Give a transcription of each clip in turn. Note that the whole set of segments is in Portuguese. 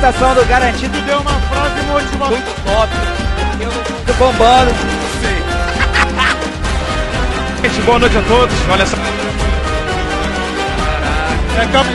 apresentação do Garantido deu uma frase motivacional. Muito top. Eu tô bombando. Gente, boa noite a todos. Olha essa. É campo.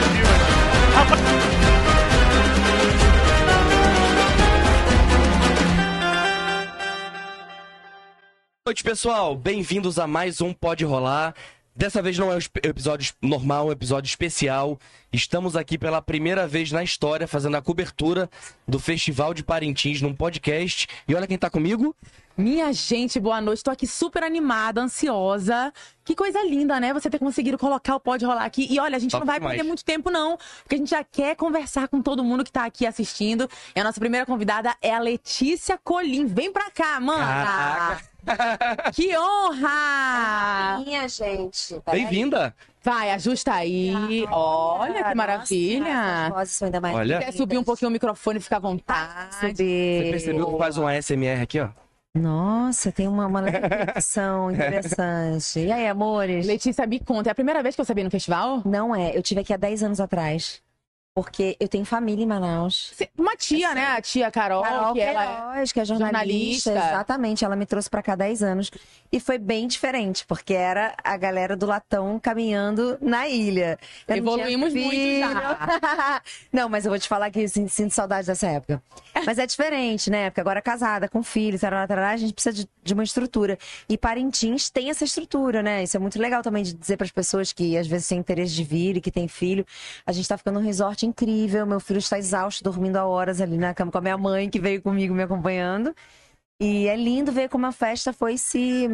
Boa noite, pessoal. Bem-vindos a mais um Pode Rolar. Dessa vez não é um episódio normal, é um episódio especial. Estamos aqui pela primeira vez na história fazendo a cobertura do Festival de Parintins num podcast. E olha quem tá comigo. Minha gente, boa noite. Tô aqui super animada, ansiosa. Que coisa linda, né? Você ter conseguido colocar o Pode Rolar aqui. E olha, a gente Top não vai demais. perder muito tempo, não. Porque a gente já quer conversar com todo mundo que tá aqui assistindo. E a nossa primeira convidada é a Letícia Colim. Vem pra cá, mana! Caraca. Que honra! Minha gente. Bem-vinda. Vai, ajusta aí. Olha que maravilha. Nossa, ainda mais Olha. Quer subir um pouquinho o microfone, fica à vontade. Subir. Você percebeu que faz um ASMR aqui, ó? Nossa, tem uma, uma reflexão interessante. E aí, amores? Letícia, me conta, é a primeira vez que eu sabia no festival? Não é, eu tive aqui há 10 anos atrás. Porque eu tenho família em Manaus. Uma tia, né? A tia Carol, Carol que é Queiroz, que é jornalista, jornalista. exatamente. Ela me trouxe pra cá há 10 anos. E foi bem diferente, porque era a galera do latão caminhando na ilha. Eu Evoluímos muito já. não, mas eu vou te falar que assim, sinto saudade dessa época. Mas é diferente, né? Porque agora casada, com filhos, tarará, tarará, a gente precisa de, de uma estrutura. E Parintins tem essa estrutura, né? Isso é muito legal também de dizer para as pessoas que às vezes têm interesse de vir e que tem filho. A gente tá ficando num resort incrível. Meu filho está exausto, dormindo há horas ali na cama com a minha mãe, que veio comigo me acompanhando. E é lindo ver como a festa foi se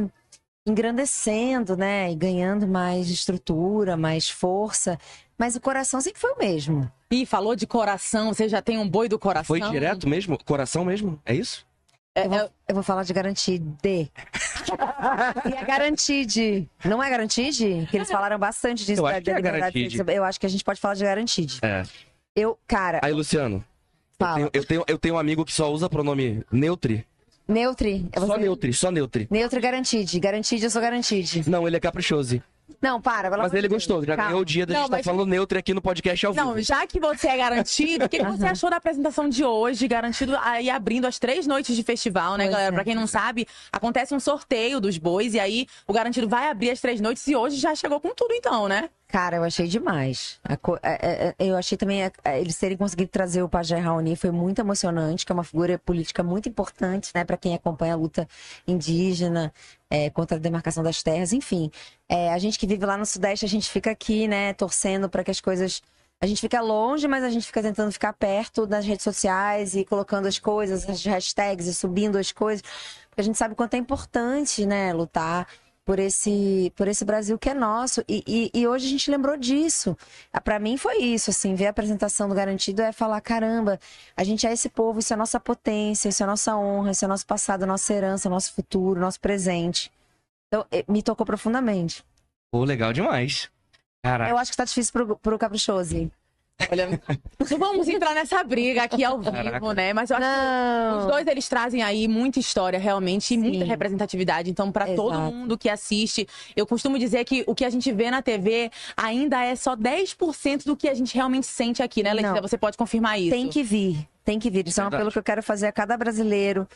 engrandecendo, né? E ganhando mais estrutura, mais força. Mas o coração sempre foi o mesmo. Ih, falou de coração, você já tem um boi do coração. Foi direto mesmo? Coração mesmo? É isso? É, Eu vou, é- eu vou falar de garantide. e é garantide. Não é garantide? Que eles falaram bastante disso. Eu da- acho que é garantide. Eu acho que a gente pode falar de garantide. É. Eu, cara, Aí, Luciano. Eu fala. tenho, eu, tenho, eu tenho um amigo que só usa pronome neutri. Neutri. É Só você? neutri, só neutri. Neutri e garantide. Garantide, eu sou garantide. Não, ele é caprichoso. Não, para. Mas ele Deus. gostou, já Calma. ganhou o dia da Não, gente estar mas- falando neutro aqui no podcast ao Não, vivo. já que você é garantido, o que, que você achou da apresentação de hoje? Garantido aí abrindo as três noites de festival, né, Pois galera? é. Pra quem não sabe, acontece um sorteio dos bois e aí o garantido vai abrir as três noites e hoje já chegou com tudo, então, né? Cara, eu achei demais. É- é- é- eu achei também eles terem conseguido trazer o Pajé Raoni foi muito emocionante, que é uma figura política muito importante, né, para quem acompanha a luta indígena é, contra a demarcação das terras, enfim. É, a gente que vive lá no Sudeste, a gente fica aqui, né, torcendo para que as coisas a gente fica longe, mas a gente fica tentando ficar perto das redes sociais e colocando as coisas, as hashtags e subindo as coisas. Porque a gente sabe o quanto é importante, né, lutar por esse, por esse Brasil que é nosso. E, e, e hoje a gente lembrou disso. Ah, Pra mim foi isso, assim, ver a apresentação do Garantido é falar, caramba, a gente é esse povo, isso é nossa potência, isso é nossa honra, isso é nosso passado, nossa herança, nosso futuro, nosso presente. Então, eh, me tocou profundamente. Pô, legal demais. Caraca. Eu acho que tá difícil pro, pro Caprichoso. Olha, não vamos entrar nessa briga aqui ao vivo, Caraca. né? Mas eu acho que Não. Os dois, eles trazem aí muita história, realmente, e muita representatividade. Então, pra todo mundo que assiste, eu costumo dizer que o que a gente vê na TV ainda é só 10% do que a gente realmente sente aqui, né, Letícia? Não. Você pode confirmar isso. Tem que vir, tem que vir. Isso é um apelo que eu quero fazer a cada brasileiro.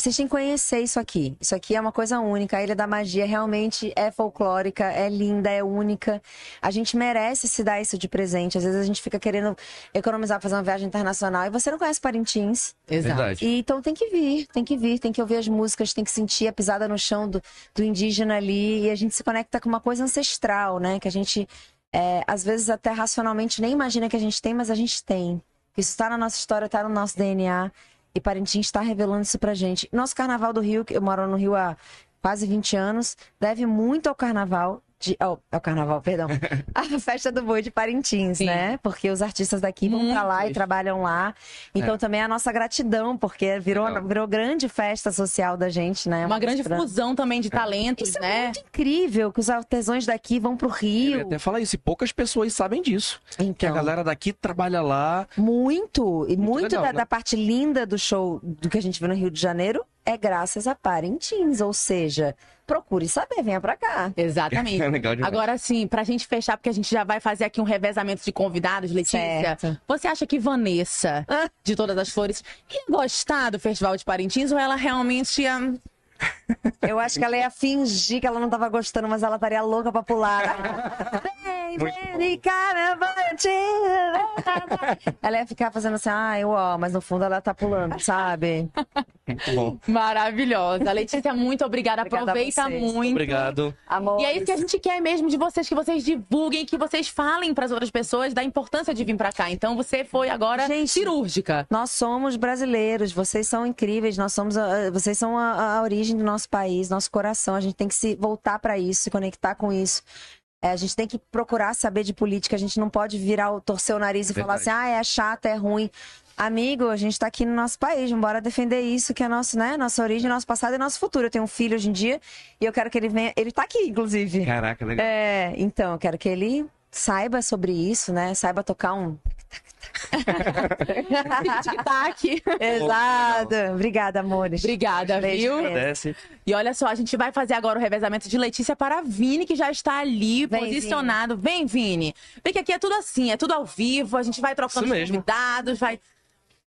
Vocês têm que conhecer isso aqui. Isso aqui é uma coisa única. A Ilha da Magia realmente é folclórica, é linda, é única. A gente merece se dar isso de presente. Às vezes a gente fica querendo economizar pra fazer uma viagem internacional e você não conhece Parintins. Exato. Verdade. E, então tem que vir, tem que vir, tem que ouvir as músicas, tem que sentir a pisada no chão do, do indígena ali. E a gente se conecta com uma coisa ancestral, né? Que a gente, é, às vezes, até racionalmente nem imagina que a gente tem, mas a gente tem. Isso está na nossa história, está no nosso DNA. E Parintins está revelando isso pra gente. Nosso Carnaval do Rio, que eu moro no Rio há quase 20 anos, deve muito ao Carnaval. De, ao, ao Carnaval, perdão. a festa do boi de Parintins, Sim. né? Porque os artistas daqui vão pra lá e trabalham lá. Então É. também é a nossa gratidão, porque virou, Legal. virou grande festa social da gente, né? Uma grande fusão também de talentos, Isso é né? muito incrível que os artesãos daqui vão pro Eu ia Rio. até falar isso, e poucas pessoas sabem disso. Que a Então, galera daqui trabalha lá. muito, e muito, legal, da, né? da parte linda do show do que a gente viu no Rio de Janeiro é graças a Parintins, ou seja, procure saber, venha pra cá. Exatamente. É. Agora sim, pra gente fechar, porque a gente já vai fazer aqui um revezamento de convidados, Letícia. Certo. Você acha que Vanessa, de Todas as Flores, ia gostar do Festival de Parintins ou ela realmente ia. Eu acho que ela ia fingir que ela não tava gostando, mas ela estaria louca pra pular. Ela ia ficar fazendo assim, ai, uó, mas no fundo ela tá pulando, sabe? Muito bom. Maravilhosa. Letícia, muito obrigada. Obrigada Aproveita muito. Obrigado. Amor. E é isso que a gente quer mesmo de vocês, que vocês divulguem, que vocês falem para as outras pessoas da importância de vir para cá. Então você foi agora Gente, cirúrgica. Nós somos brasileiros, vocês são incríveis, nós somos a- vocês são a, a origem do nosso país, nosso coração. A gente tem que se voltar para isso, se conectar com isso. É, a gente tem que procurar saber de política, a gente não pode virar, o- torcer o nariz e falar Verdade. assim, ah, é chato, é ruim. Amigo, a gente tá aqui no nosso país, bora defender isso, que é nosso, né? Nossa origem, nosso passado e nosso futuro. Eu tenho um filho hoje em dia e eu quero que ele venha. Ele tá aqui, inclusive. Caraca, legal. É, então, eu quero que ele saiba sobre isso, né? Saiba tocar um. Tic-tac. Exato. Obrigada, amores. Obrigada, Beijo, viu? Agradece. E olha só, a gente vai fazer agora o revezamento de Letícia para Vini, que já está ali, Vem, posicionado. Vem, Vini. Vem que aqui é tudo assim, é tudo ao vivo, a gente vai trocando Isso os mesmo. convidados, vai...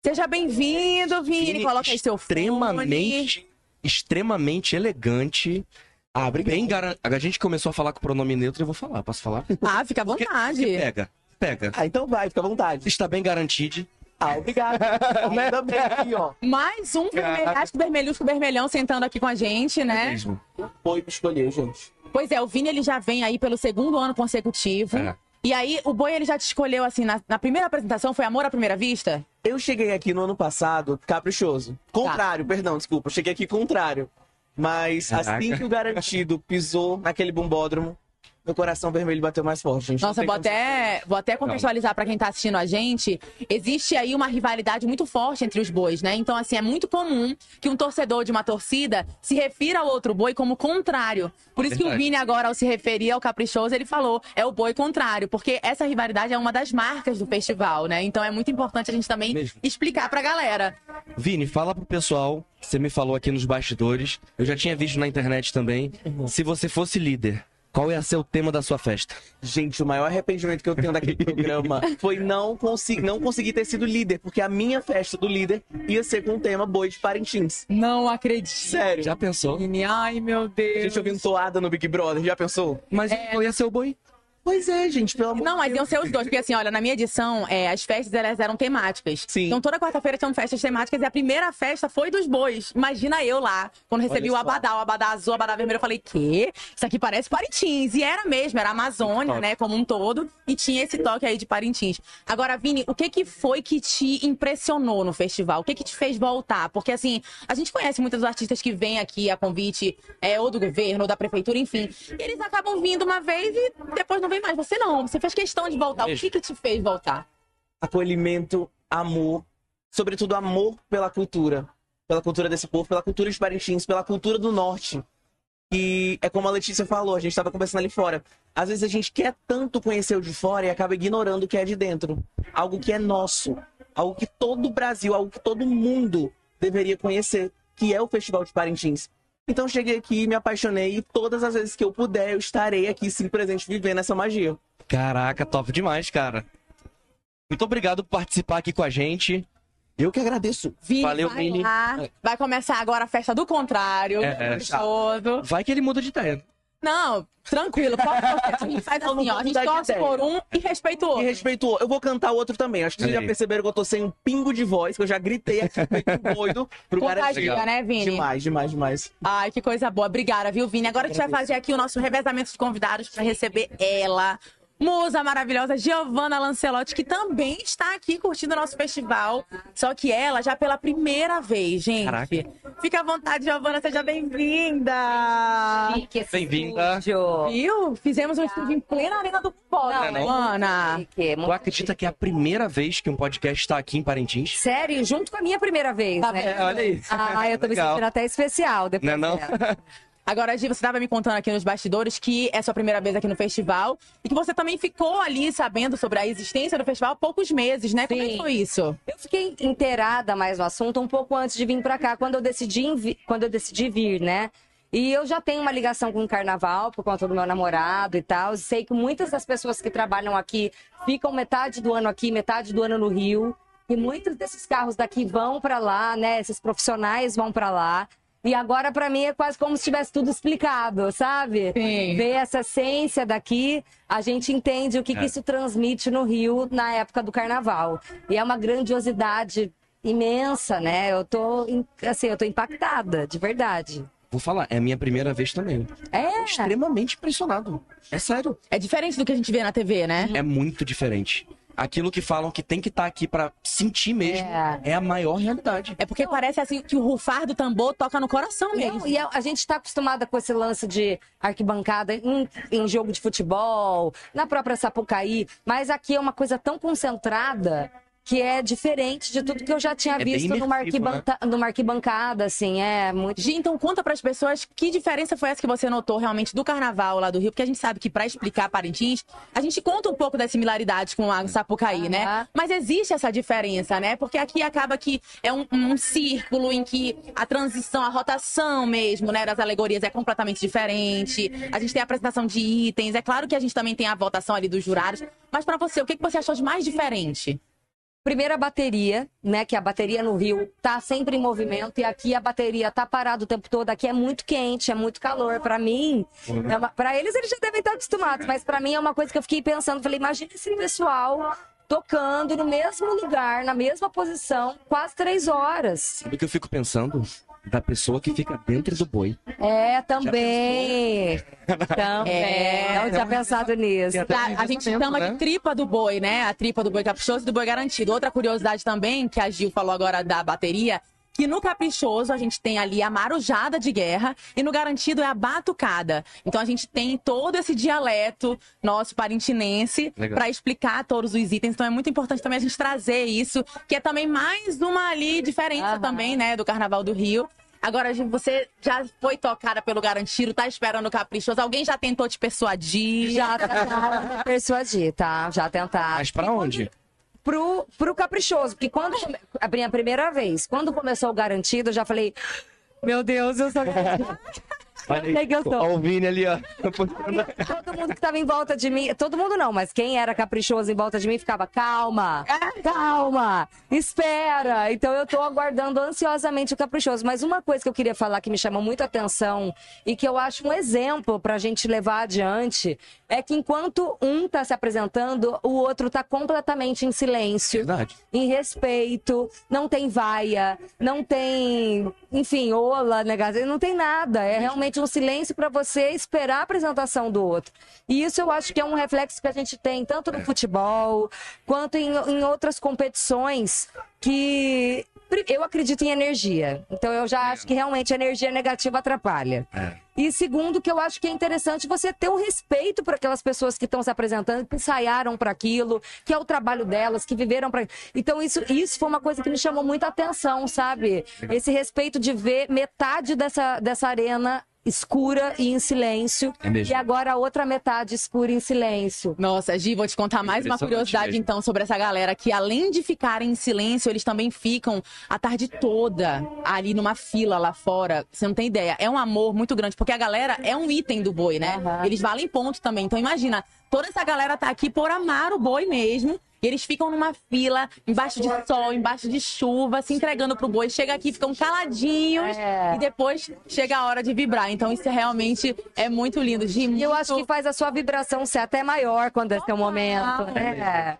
Seja bem-vindo, Vini. Vini, Coloca aí seu fone. extremamente, extremamente elegante. Ah, obrigado. Bem garan... A gente começou a falar com o pronome neutro, eu vou falar. Posso falar? Ah, fica à Porque- vontade. porque Pega, pega. Ah, então vai, fica à vontade. Está bem garantido. Ah, obrigado. Ainda bem aqui, ó. Mais um vermelhasco, vermelhusco, vermelhão sentando aqui com a gente, né? Mesmo. Foi me escolher, gente. Pois é, o Vini ele já vem aí pelo segundo ano consecutivo. É. E aí, o Boi ele já te escolheu assim, na, na primeira apresentação, foi Amor à Primeira Vista? Eu cheguei aqui no ano passado caprichoso. Contrário, perdão, desculpa. Eu cheguei aqui contrário. Mas Caraca. assim que o garantido pisou naquele bombódromo, meu coração vermelho bateu mais forte, gente. Nossa, vou até, vou até contextualizar pra quem tá assistindo a gente. Existe aí uma rivalidade muito forte entre os bois, né? Então, assim, é muito comum que um torcedor de uma torcida se refira ao outro boi como contrário. Por isso que o. Vini agora, ao se referir ao Caprichoso, ele falou, é o boi contrário. Porque essa rivalidade é uma das marcas do festival, né? Então é muito importante a gente também Mesmo. explicar pra galera. Vini, fala pro pessoal. Você me falou aqui nos bastidores. Eu já tinha visto na internet também. Se você fosse líder, qual ia ser o tema da sua festa? Gente, o maior arrependimento que eu tenho daquele programa foi não, consi não conseguir ter sido líder, porque a minha festa do líder ia ser com o tema Boi de Parintins. Não acredito. Sério. Já pensou? Ai meu Deus. Gente ouvindo toada no Big Brother, já pensou? Mas qual ia ser o boi? Pois é, gente, pelo amor Não, mas iam ser os dois, porque assim, olha, na minha edição, é, as festas elas eram temáticas. Sim. Então toda quarta-feira tinham festas temáticas e a primeira festa foi dos bois. Imagina eu lá, quando recebi o abadá, o abadá azul, o abadá vermelho, eu falei, quê? Isso aqui parece Parintins. E era mesmo, era a Amazônia, né, como um todo, e tinha esse toque aí de Parintins. Agora, Vini, o que que foi que te impressionou no festival? O que que te fez voltar? Porque assim, a gente conhece muitos artistas que vêm aqui a convite, é, ou do governo, ou da prefeitura, enfim. E eles acabam vindo uma vez e depois não vem mais. Você não, você fez questão de voltar. O que que te fez voltar? acolhimento, amor, sobretudo amor pela cultura, pela cultura desse povo, pela cultura de Parintins, pela cultura do norte. E é como a Letícia falou, a gente estava conversando ali fora. Às vezes a gente quer tanto conhecer o de fora e acaba ignorando o que é de dentro. Algo que é nosso, algo que todo o Brasil, algo que todo mundo deveria conhecer, que é o Festival de Parintins. Então cheguei aqui, me apaixonei e todas as vezes que eu puder, eu estarei aqui sim presente vivendo essa magia. Caraca, top demais, cara. Muito obrigado por participar aqui com a gente. Eu que agradeço. Vini, Valeu, vai Vini. lá. Vai começar agora a festa do contrário. É, é. Todo. Vai que ele muda de ideia. Não, tranquilo. Pode torcer. A gente faz assim, ó. A gente torce por um e respeita o E outro. respeitou. Eu vou cantar o outro também. Acho que vocês já perceberam que eu tô sem um pingo de voz, que eu já gritei aqui feito doido pro cara. Contagia, né, Vini? Demais, demais, demais. Ai, que coisa boa. Obrigada, viu, Vini? Agora a gente vai fazer aqui o nosso revezamento de convidados para receber ela. Musa maravilhosa, Giovanna Lancelotti, que também está aqui curtindo o nosso festival. Só que ela já pela primeira vez, gente. Caraca. Fica à vontade, Giovanna, seja bem-vinda. Bem-vinda. Viu? Fizemos um estúdio em plena arena do Pó, Não, né, não. Giovanna? Chique, Tu acredita que é a primeira vez que um podcast está aqui em Parintins? Sério, junto com a minha primeira vez, Tá né? vendo? olha aí. Ah, eu tô me sentindo até especial depois Não é não? Agora, Gi, você estava me contando aqui nos bastidores que é sua primeira vez aqui no festival e que você também ficou ali sabendo sobre a existência do festival há poucos meses, né? Como é que Sim. foi isso? Eu fiquei inteirada mais no assunto um pouco antes de vir pra cá, quando eu decidi, quando eu decidi vir, né? E eu já tenho uma ligação com o carnaval por conta do meu namorado e tal. Sei que muitas das pessoas que trabalham aqui ficam metade do ano aqui, metade do ano no Rio. E muitos desses carros daqui vão pra lá, né? Esses profissionais vão pra lá. E agora, pra mim, é quase como se tivesse tudo explicado, sabe? Sim. Ver essa essência daqui, a gente entende o que, que isso transmite no Rio na época do carnaval. E é uma grandiosidade imensa, né? Eu tô, assim, eu tô impactada, de verdade. Vou falar, é a minha primeira vez também. É, Extremamente impressionado. É sério. É diferente do que a gente vê na TV, né? É muito diferente. Aquilo que falam que tem que estar aqui pra sentir mesmo É. é. a maior realidade. É porque parece assim que o rufar do tambor toca no coração mesmo. Não, e a, a gente está acostumada com esse lance de arquibancada em, em jogo de futebol, na própria Sapucaí, mas aqui é uma coisa tão concentrada que é diferente de tudo que eu já tinha É visto numa, imersivo, arquibanca- numa arquibancada, assim, é muito. Gi, então conta pras pessoas que diferença foi essa que você notou realmente do carnaval lá do Rio, porque a gente sabe que pra explicar Parintins, a gente conta um pouco das similaridades com a Sapucaí, né? Aham. Mas existe essa diferença, né? Porque aqui acaba que é um, um círculo em que a transição, a rotação mesmo, né, das alegorias é completamente diferente. A gente tem a apresentação de itens, é claro que a gente também tem a votação ali dos jurados, mas pra você, o que que você achou de mais diferente? Primeiro a bateria, né? Que a bateria no Rio tá sempre em movimento e aqui a bateria tá parada o tempo todo. Aqui é muito quente, é muito calor. Pra mim, é uma... para eles eles já devem estar acostumados, mas pra mim é uma coisa que eu fiquei pensando. Falei, imagina esse pessoal tocando no mesmo lugar, na mesma posição, quase três horas. Sabe o que eu fico pensando? Da pessoa que fica dentro do boi. É, também. Também. É. Não tinha pensado nisso. Tá, a gente chama de tripa do boi, né? A tripa do boi caprichoso e do boi garantido. Outra curiosidade também, que a Gil falou agora da bateria, que no caprichoso a gente tem ali a marujada de guerra e no garantido é a batucada. Então a gente tem todo esse dialeto nosso parintinense para explicar todos os itens. Então é muito importante também a gente trazer isso, que é também mais uma ali diferença Aham. também, né, do Carnaval do Rio. Agora, você já foi tocada pelo garantido, tá esperando o caprichoso. Alguém já tentou te persuadir? Já tentaram persuadir, tá? Já tentaram. Mas pra onde? pro, pro caprichoso. Porque quando a minha primeira vez, quando começou o garantido, eu já falei. Meu Deus, eu sou garantido. que eu. Ó, o Vini ali, ó. Todo mundo que tava em volta de mim, todo mundo não, mas quem era caprichoso em volta de mim ficava, calma, calma, espera. Então eu tô aguardando ansiosamente o caprichoso. Mas uma coisa que eu queria falar que me chamou muito a atenção e que eu acho um exemplo pra gente levar adiante é que enquanto um tá se apresentando, o outro tá completamente em silêncio Verdade. em respeito, não tem vaia, não tem, enfim, ola, negação, não tem nada. É realmente um silêncio para você esperar a apresentação do outro. E isso eu acho que é um reflexo que a gente tem tanto no futebol quanto em, em outras competições que eu acredito em energia. Então eu já acho que realmente a energia negativa atrapalha. E segundo, que eu acho que é interessante você ter um respeito por aquelas pessoas que estão se apresentando, que ensaiaram para aquilo, que é o trabalho delas, que viveram para. Então, isso, isso foi uma coisa que me chamou muita atenção, sabe? Esse respeito de ver metade dessa, dessa arena escura e em silêncio. É. E agora a outra metade escura e em silêncio. Nossa, Gi, vou te contar mais uma curiosidade mesmo. então sobre essa galera que além de ficarem em silêncio, eles também ficam a tarde toda ali numa fila lá fora. Você não tem ideia. É um amor muito grande, porque a galera é um item do boi, né? Aham. Eles valem ponto também. Então imagina, toda essa galera tá aqui por amar o boi mesmo. E eles ficam numa fila, embaixo de sol, embaixo de chuva, se entregando pro boi. Chega aqui, ficam caladinhos É. e depois chega a hora de vibrar. Então isso realmente é muito lindo. Gi, E eu acho que muito- faz a sua vibração ser até maior quando é seu momento, né?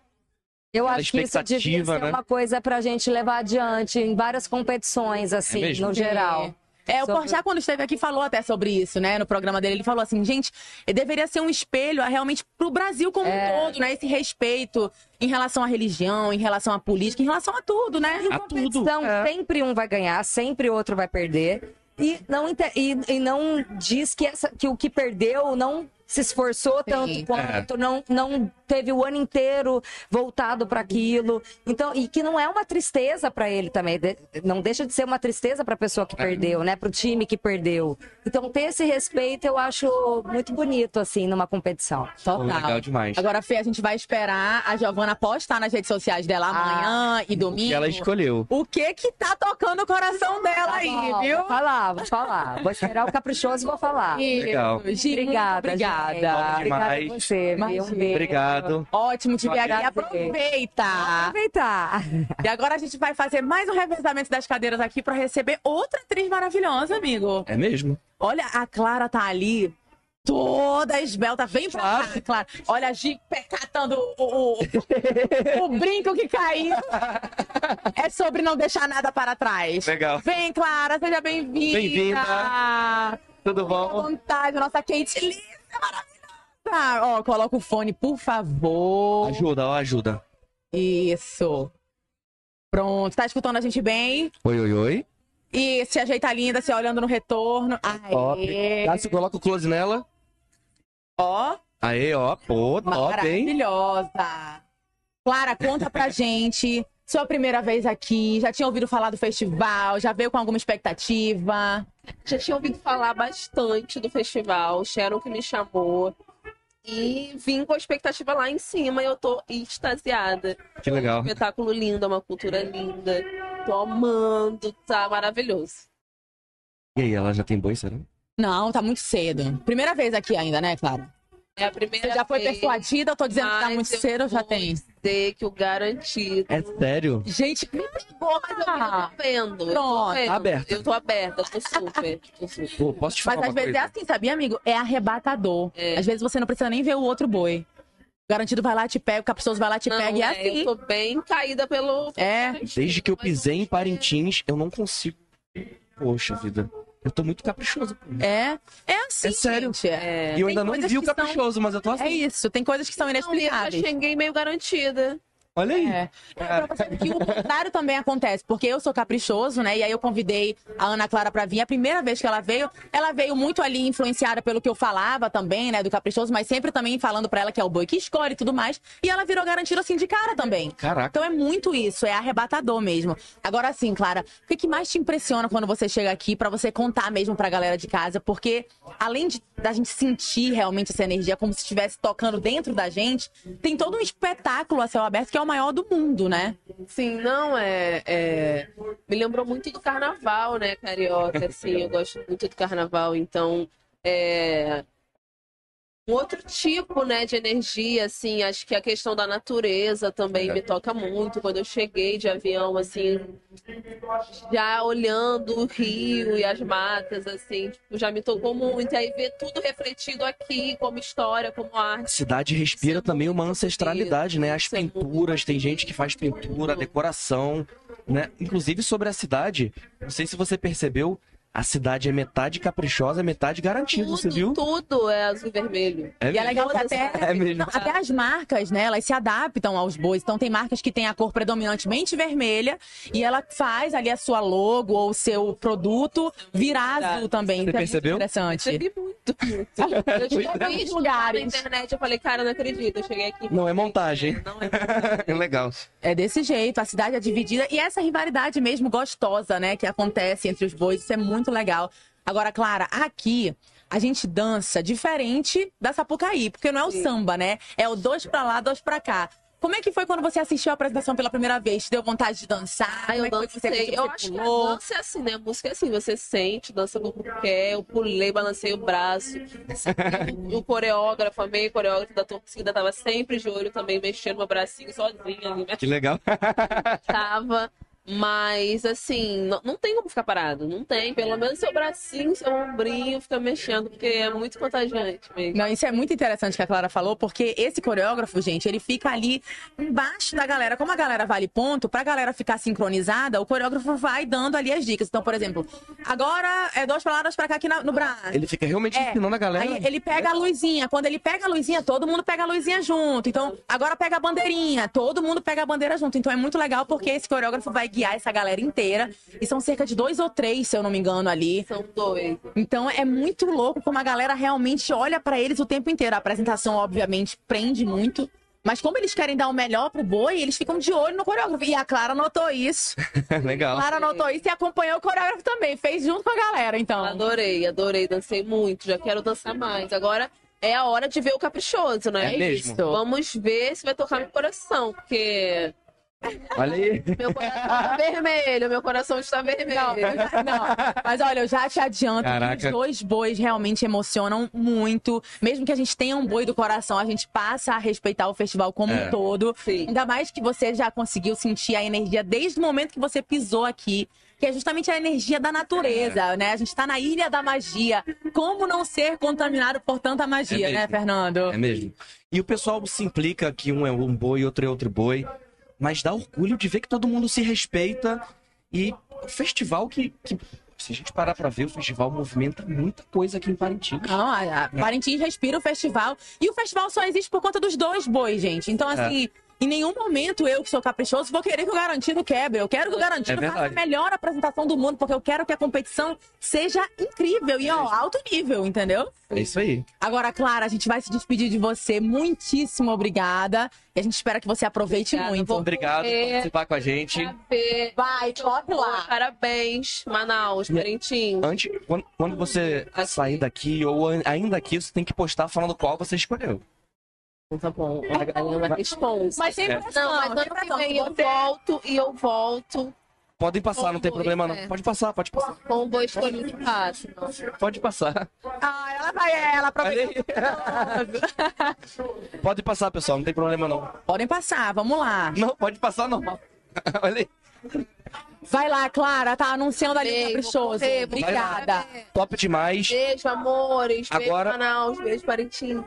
Eu Aquela acho que isso devia ser né? uma coisa pra gente levar adiante em várias competições, assim, mesmo? no geral. É, o Sobre- Porchat, quando esteve aqui, falou até sobre isso, né? No programa dele, ele falou assim, gente, deveria ser um espelho realmente pro Brasil como É. um todo, né? Esse respeito em relação à religião, em relação à política, em relação a tudo, né? A tudo. Então, É. sempre um vai ganhar, sempre outro vai perder. E não, e, e não diz que, essa, que o que perdeu não se esforçou tanto quanto, não, não teve o ano inteiro voltado para aquilo. Então, e que não é uma tristeza para ele também, não deixa de ser uma tristeza para a pessoa que perdeu, né, para o time que perdeu. Então, ter esse respeito eu acho muito bonito assim numa competição. Total. legal demais. Agora, Fê, a gente vai esperar a Giovana postar nas redes sociais dela amanhã e O domingo. que ela escolheu. O que que tá tocando o coração dela aí, Bom, viu? Vou falar, vou falar. Vou esperar o caprichoso e vou falar. Legal. Obrigada. Obrigada. Obrigada a você. viu? Um beijo. Obrigado. Ótimo te ver aqui. Aproveita. Aproveitar. E agora a gente vai fazer mais um revezamento das cadeiras aqui pra receber outra atriz maravilhosa, amigo. É mesmo? Olha, a Clara tá ali. Toda esbelta, vem pra Claro. cá, Clara. Olha a Gi catando o, o, o brinco que caiu. É sobre não deixar nada para trás. Legal. Vem, Clara, seja bem-vinda. Bem-vinda. Tudo À bom? vontade, nossa Kate Lisa, maravilhosa. Ó, coloca o fone, por favor. Ajuda, ó, ajuda. Isso. Pronto, tá escutando a gente bem? Oi, oi, oi. E se ajeita linda, se olhando no retorno. Aê. Top. Cássio, coloca o close nela. Ó, Aê, ó. Pô, top, hein? maravilhosa. Clara, conta pra gente. Sua primeira vez aqui, já tinha ouvido falar do festival, já veio com alguma expectativa? Já tinha ouvido falar bastante do festival, Sharon que me chamou. E vim com a expectativa lá em cima e eu tô extasiada. Que legal. Espetáculo lindo, é uma cultura linda. Tô amando, tá maravilhoso. E aí, ela já tem boi, será? Não, tá muito cedo. Primeira vez aqui ainda, né, Clara? É a primeira Você já foi vez, persuadida? Eu tô dizendo que tá muito eu cedo ou já tem? dizer que o garantido. É sério? Gente, Me pegou, mas eu Ah, tô vendo. eu tô pronto. vendo. Aberta. Eu tô aberta, tô super. Tô super. Pô, posso te falar Mas às vezes é assim, sabia, amigo? É arrebatador. É. Às vezes você não precisa nem ver o outro boi. O garantido vai lá, te pega, o caprichoso vai lá, te Não, pega, e é é, assim. Eu tô bem caída pelo. É. Desde que eu pisei em Parintins, eu não consigo. Poxa vida. Eu tô muito caprichoso. É, é assim, É sério. gente. É, E eu ainda não vi o que são- caprichoso, mas eu tô assim. é isso, tem coisas que são Não, e eu já inexplicáveis. cheguei meio garantida. Olha aí. É. Pra você ver que o contrário também acontece, porque eu sou caprichoso, né? E aí eu convidei a Ana Clara pra vir. A primeira vez que ela veio, ela veio muito ali influenciada pelo que eu falava também, né? Do caprichoso, mas sempre também falando pra ela que é o boi que escolhe e tudo mais. E ela virou garantida assim de cara também. Caraca. Então é muito isso, é arrebatador mesmo. Agora sim, Clara, o que, que mais te impressiona quando você chega aqui pra você contar mesmo pra galera de casa? Porque além de da gente sentir realmente essa energia como se estivesse tocando dentro da gente, tem todo um espetáculo a céu aberto que é o maior do mundo, né? Sim, não, é, é- Me lembrou muito do carnaval, né, carioca? Assim, eu gosto muito do carnaval, então. É. Um outro tipo, né, de energia, assim, acho que a questão da natureza também me toca muito. Quando eu cheguei de avião, assim, já olhando o rio e as matas, assim, tipo, já me tocou muito. E aí ver tudo refletido aqui, como história, como A arte. cidade respira é também uma ancestralidade, né? As pinturas, tem gente que faz pintura, decoração, né? Inclusive sobre a cidade, não sei se você percebeu, a cidade é metade caprichosa, metade garantida, você viu? tudo é azul e vermelho. É E é legal até, É mesmo. Não, até as marcas, né? Elas se adaptam aos bois. Então tem marcas que têm a cor predominantemente vermelha e ela faz ali a sua logo ou o seu produto virar azul também. Você é muito percebeu? interessante. Percebi muito, muito. Eu tinha Muitos lugares. na internet, eu falei, cara, não acredito. Eu cheguei aqui. Não é montagem. Não é Legal. É desse jeito, a cidade é dividida e essa rivalidade mesmo gostosa, né, que acontece entre os bois, isso é muito legal. Agora, Clara, aqui a gente dança diferente da Sapucaí, porque não é o Sim. samba, né? É o dois pra lá, dois pra cá. Como é que foi quando você assistiu a apresentação pela primeira vez? Deu vontade de dançar? Ah, eu é dancei. Eu acho que a dança é assim, né? A música é assim, você sente, dança como quer. Eu pulei, balancei o braço. O coreógrafo, amei o coreógrafo da torcida, tava sempre de olho também, mexendo meu bracinho sozinha ali, né? Que legal. Tava. Mas, assim, não, não tem como ficar parado. Não tem. Pelo menos seu bracinho, seu ombrinho fica mexendo, porque é muito contagiante mesmo. Não, isso é muito interessante que a Clara falou, porque esse coreógrafo, gente, ele fica ali embaixo da galera. Como a galera vale ponto, pra galera ficar sincronizada, o coreógrafo vai dando ali as dicas. Então, por exemplo, agora é lá, dois pra cá aqui na- no braço. Ele fica realmente É. ensinando a galera. Aí ele pega a luzinha. Quando ele pega a luzinha, todo mundo pega a luzinha junto. Então, agora pega a bandeirinha. Todo mundo pega a bandeira junto. Então é muito legal porque esse coreógrafo vai guiar essa galera inteira. E são cerca de dois ou três, se eu não me engano, ali. São dois. Então é muito louco como a galera realmente olha pra eles o tempo inteiro. A apresentação, obviamente, prende muito. Mas como eles querem dar o melhor pro boi, eles ficam de olho no coreógrafo. E a Clara notou isso. Legal. Clara notou isso e acompanhou o coreógrafo também. Fez junto com a galera, então. Adorei, adorei, dancei muito, já quero dançar mais. Agora é a hora de ver o caprichoso, né? É mesmo? Isso. Vamos ver se vai tocar meu coração, porque Olha aí. meu coração está vermelho, meu coração está vermelho. Não, já- não. Mas olha, eu já te adianto que Caraca. os dois bois realmente emocionam muito. Mesmo que a gente tenha um boi do coração, a gente passa a respeitar o festival como É. um todo. Sim. Ainda mais que você já conseguiu sentir a energia desde o momento que você pisou aqui. Que é justamente a energia da natureza, né? A gente tá na ilha da magia. Como não ser contaminado por tanta magia, É né. Fernando? É mesmo. E o pessoal se implica que um é um boi, outro é outro boi. Mas dá orgulho de ver que todo mundo se respeita. E o festival que, que se a gente parar pra ver, o festival movimenta muita coisa aqui em Parintins. Não, a, a Parintins respira o festival. E o festival só existe por conta dos dois bois, gente. Então, assim, em nenhum momento eu, que sou caprichoso, vou querer que o garantido quebre. Eu quero que o É garantido faça a melhor apresentação do mundo, porque eu quero que a competição seja incrível e, ó, alto nível, entendeu? É isso aí. Agora, Clara, a gente vai se despedir de você. Muitíssimo obrigada. E a gente espera que você aproveite Obrigada, muito. Obrigado por É. participar com a gente. Vai, toque lá. Parabéns, Manaus, Parintins. Antes, quando, quando você Aqui. sair daqui ou ainda aqui, você tem que postar falando qual você escolheu. Tá bom, a Ana responde. Mas sem É. Não, mas sem ano que pressão. vem Se eu você- volto e eu volto Podem passar, não tem problema não. é. Pode passar, pode passar. com o boi escolhido de passo. Pode passar. Ah, ela vai, ela aproveitou. Pode passar, pessoal, não tem problema não. Podem passar, vamos lá. Não, pode passar normal. Olha aí. Vai lá, Clara, tá anunciando ali o Beijo, caprichoso. Obrigada. Top demais. Beijo, amores. Agora- Beijo, Manaus. Beijo, Parintins.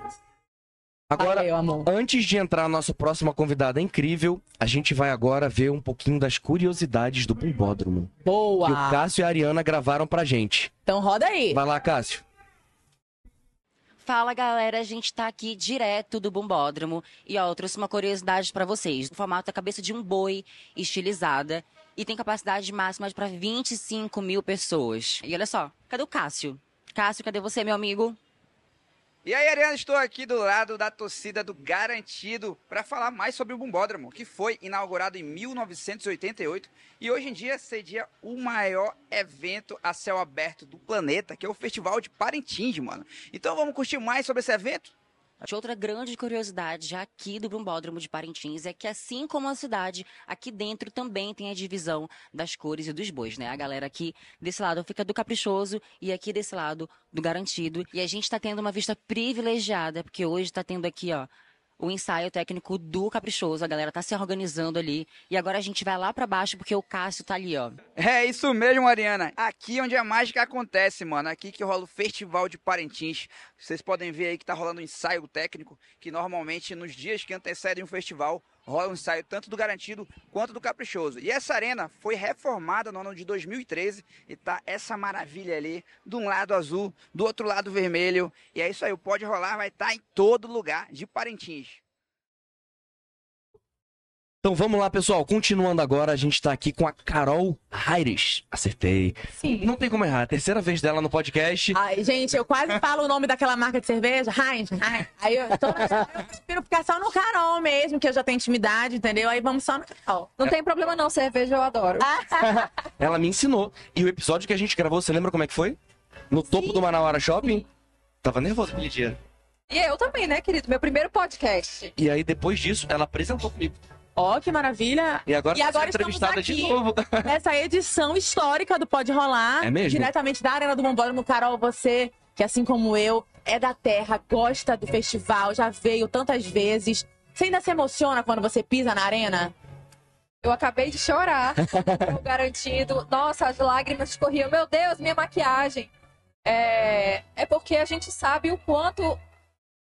Agora, Valeu, amor. antes de entrar a nossa próxima convidada incrível, a gente vai agora ver um pouquinho das curiosidades do Bumbódromo. Que o Boa. Cássio e a Ariana gravaram pra gente. Então roda aí. Vai lá, Cássio. Fala galera, a gente tá aqui direto do Bombódromo e ó, eu trouxe uma curiosidade pra vocês. O formato é a cabeça de um boi estilizada e tem capacidade máxima para 25 mil pessoas. E olha só, cadê o Cássio? Cássio, cadê você, meu amigo? E aí, Ariana, estou aqui do lado da torcida do Garantido para falar mais sobre o Bumbódromo, que foi inaugurado em 1988 e hoje em dia cedia o maior evento a céu aberto do planeta, que é o Festival de Parintins, mano. Então vamos curtir mais sobre esse evento? De outra grande curiosidade já aqui do Bombódromo de Parintins é que, assim como a cidade, aqui dentro também tem a divisão das cores e dos bois, né? A galera aqui desse lado fica do caprichoso e aqui desse lado do garantido. E a gente tá tendo uma vista privilegiada, porque hoje tá tendo aqui, ó, o ensaio técnico do caprichoso. A galera tá se organizando ali. E agora a gente vai lá pra baixo porque o Cássio tá ali, ó. É isso mesmo, Ariana. Aqui onde a mágica acontece, mano. Aqui que rola o Festival de Parintins. Vocês podem ver aí que tá rolando um ensaio técnico, que normalmente nos dias que antecedem o festival rola um ensaio tanto do Garantido quanto do Caprichoso. E essa arena foi reformada no ano de 2013 e tá essa maravilha ali, de um lado azul, do outro lado vermelho. E é isso aí, o Pode Rolar vai estar em todo lugar de Parintins. Então vamos lá, pessoal. Continuando agora, a gente tá aqui com a Carol Aires. Acertei. Sim. Não tem como errar. Terceira vez dela no podcast. Ai, gente, eu quase falo o nome daquela marca de cerveja, Heinz. Aí eu, toda vez eu prefiro ficar só no Carol mesmo, que eu já tenho intimidade, entendeu? Aí vamos só no Carol. Não tem problema não, cerveja eu adoro. Ela me ensinou. E o episódio que a gente gravou, você lembra como é que foi? No topo do Manauara Shopping? Tava nervoso aquele dia. E eu também, né, querido? Meu primeiro podcast. E aí, depois disso, ela apresentou comigo. Ó, que maravilha. E agora, E tá agora estamos entrevistada aqui. de novo. Nessa edição histórica do Pode Rolar. É mesmo? Diretamente da Arena do Bombódromo. Carol, você, que assim como eu, é da terra, gosta do festival, já veio tantas vezes. Você ainda se emociona quando você pisa na arena? Eu acabei de chorar. Garantido. Nossa, as lágrimas escorriam. Meu Deus, minha maquiagem. É, é porque a gente sabe o quanto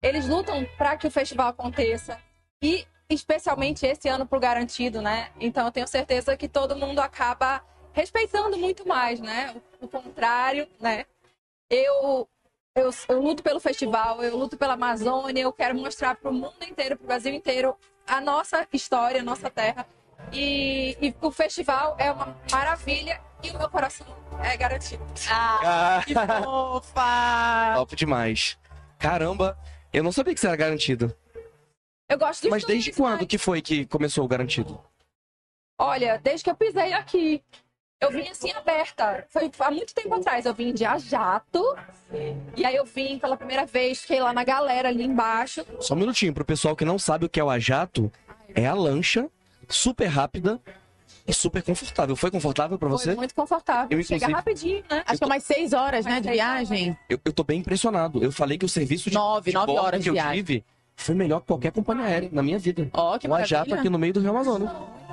eles lutam para que o festival aconteça. E especialmente esse ano pro garantido, né? Então eu tenho certeza que todo mundo acaba respeitando muito mais, né? O, o contrário, né? Eu, eu eu luto pelo festival, eu luto pela Amazônia, eu quero mostrar para o mundo inteiro, para o Brasil inteiro, a nossa história, a nossa terra. E, e o festival é uma maravilha e o meu coração é garantido. Ah, que fofa! Top demais. Caramba, eu não sabia que você era garantido. Eu gosto dos Mas desde quando mas- que foi que começou o garantido? Olha, desde que eu pisei aqui. Eu vim assim aberta. Foi há muito tempo atrás. Eu vim de a jato. E aí eu vim pela primeira vez, fiquei lá na galera ali embaixo. Só um minutinho, pro pessoal que não sabe o que é o ajato, é a lancha super rápida e super confortável. Foi confortável pra Foi você? muito confortável. Eu, Chega inclusive- rapidinho, né? Acho que é umas seis horas, né, Mais de seis viagem. Eu, eu tô bem impressionado. Eu falei que o serviço de, Nove, de nove horas que de eu viagem. tive foi melhor que qualquer companhia aérea na minha vida. Ó, que o ajato maravilha. aqui no meio do Rio Amazonas.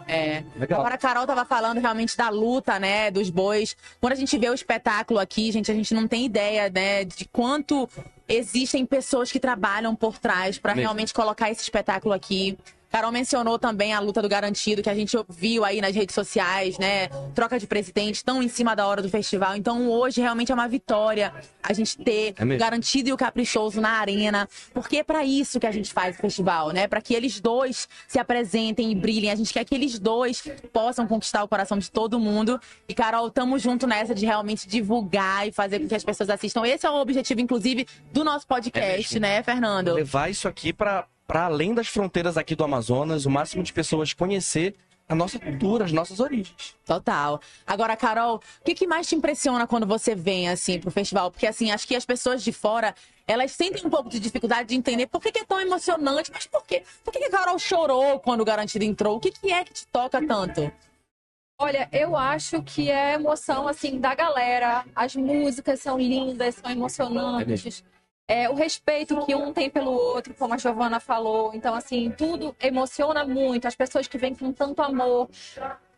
É. Legal. Agora a Carol tava falando realmente da luta, né, dos bois. Quando a gente vê o espetáculo aqui, gente, a gente não tem ideia, né, de quanto existem pessoas que trabalham por trás pra Mesmo. realmente colocar esse espetáculo aqui. Carol mencionou também a luta do garantido, que a gente viu aí nas redes sociais, né? Troca de presidente, tão em cima da hora do festival. Então hoje realmente é uma vitória a gente ter É o garantido e o caprichoso na arena. Porque é pra isso que a gente faz o festival, né? Pra que eles dois se apresentem e brilhem. A gente quer que eles dois possam conquistar o coração de todo mundo. E, Carol, tamo junto nessa de realmente divulgar e fazer com que as pessoas assistam. Esse é o objetivo, inclusive, do nosso podcast, mesmo. né, Fernando? Levar isso aqui pra para além das fronteiras aqui do Amazonas, o máximo de pessoas conhecer a nossa cultura, as nossas origens. Total. Agora, Carol, o que, que mais te impressiona quando você vem, assim, pro festival? Porque, assim, acho que as pessoas de fora, elas sentem um pouco de dificuldade de entender por que, que é tão emocionante, mas por quê? Por que, que a Carol chorou quando o Garantido entrou? O que, que é que te toca tanto? Olha, eu acho que é emoção, assim, da galera. As músicas são lindas, são emocionantes. É, o respeito que um tem pelo outro, como a Giovana falou. Então, assim, tudo emociona muito. As pessoas que vêm com tanto amor.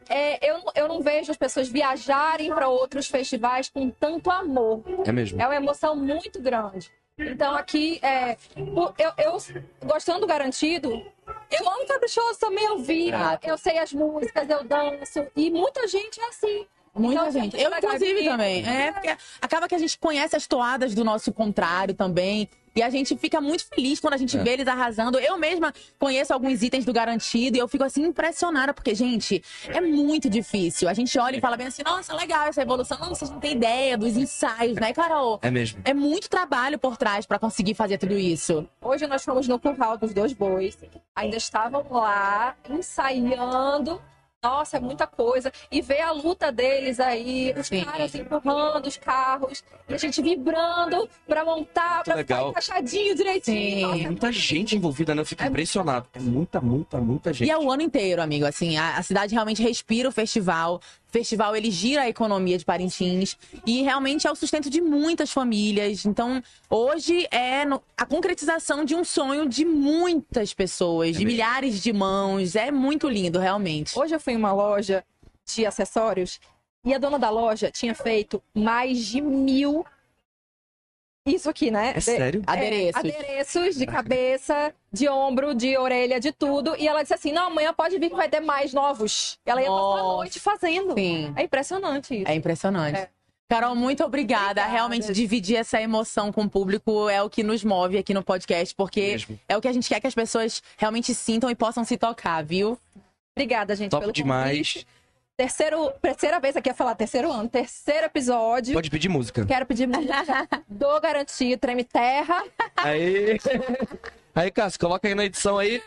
É, eu, eu não vejo as pessoas viajarem para outros festivais com tanto amor. É mesmo. É uma emoção muito grande. Então, aqui, é, eu, eu, gostando do garantido, eu amo caprichoso também, eu. Exato. Eu sei as músicas, eu danço. E muita gente é assim. Muita Então, gente. Eu, inclusive, também. É, porque acaba que a gente conhece as toadas do nosso contrário também. E a gente fica muito feliz quando a gente É. vê eles arrasando. Eu mesma conheço alguns itens do garantido e eu fico assim impressionada, porque, gente, é muito difícil. A gente olha e fala bem assim, nossa, legal essa evolução. Não, vocês não têm ideia dos ensaios, né, Carol? É mesmo. É muito trabalho por trás pra conseguir fazer tudo isso. Hoje nós fomos no curral dos dois bois. Ainda estavam lá, ensaiando. Nossa, é muita coisa. E ver a luta deles aí, os Sim. caras empurrando os carros, e a gente vibrando pra montar, pra legal. ficar encaixadinho direitinho. Sim. É muita gente envolvida, né? Eu fico É impressionado. É muita, muita, muita gente. E é o ano inteiro, amigo. Assim, a, a cidade realmente respira o festival. O festival ele gira a economia de Parintins e realmente é o sustento de muitas famílias. Então, hoje é a concretização de um sonho de muitas pessoas, de mesmo. milhares de mãos. É muito lindo, realmente. Hoje eu fui em uma loja de acessórios e a dona da loja tinha feito mais de mil. Isso aqui, né? É De- sério? Adereços. É, adereços de cabeça, de ombro, de orelha, de tudo. E ela disse assim: não, amanhã pode vir que vai ter mais novos. Ela ia passar a Nossa. noite fazendo. Sim. É impressionante isso. É impressionante. É. Carol, muito obrigada. Obrigada. Realmente dividir essa emoção com o público é o que nos move aqui no podcast, porque Mesmo. é o que a gente quer que as pessoas realmente sintam e possam se tocar, viu? Obrigada, gente, Top pelo demais. convite. Terceiro, terceira vez aqui a falar, terceiro ano, terceiro episódio. Pode pedir música. Quero pedir música do Garantia, Treme Terra. Aí. Aí, Cássio, coloca aí na edição aí.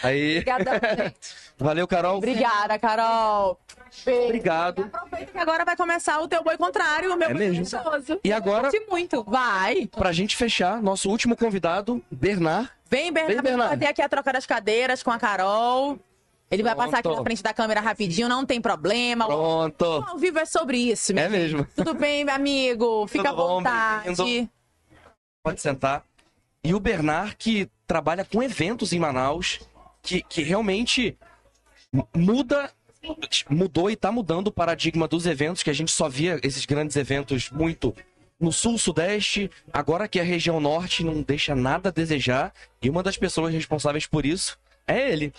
Aí. Obrigada, gente. Valeu, Carol. Obrigada, Carol. Obrigado. Aproveita que agora vai começar o teu boi contrário, o meu É boi mesmo? gostoso. E agora, muito. Vai. pra gente fechar, nosso último convidado, Bernard. Vem, Bernardo, Vem, Bernardo. fazer aqui a troca das cadeiras com a Carol. Ele vai passar aqui na frente da câmera rapidinho, não tem problema. Pronto. Ao vivo é sobre isso, É mesmo. Tudo bem, meu amigo? Fica Tudo à bom, vontade. bem-vindo. Pode sentar. E o Bernard, que trabalha com eventos em Manaus, que, que realmente mu- muda, mudou e tá mudando o paradigma dos eventos, que a gente só via esses grandes eventos muito no sul, sudeste, agora que a região norte não deixa nada a desejar, e uma das pessoas responsáveis por isso é ele.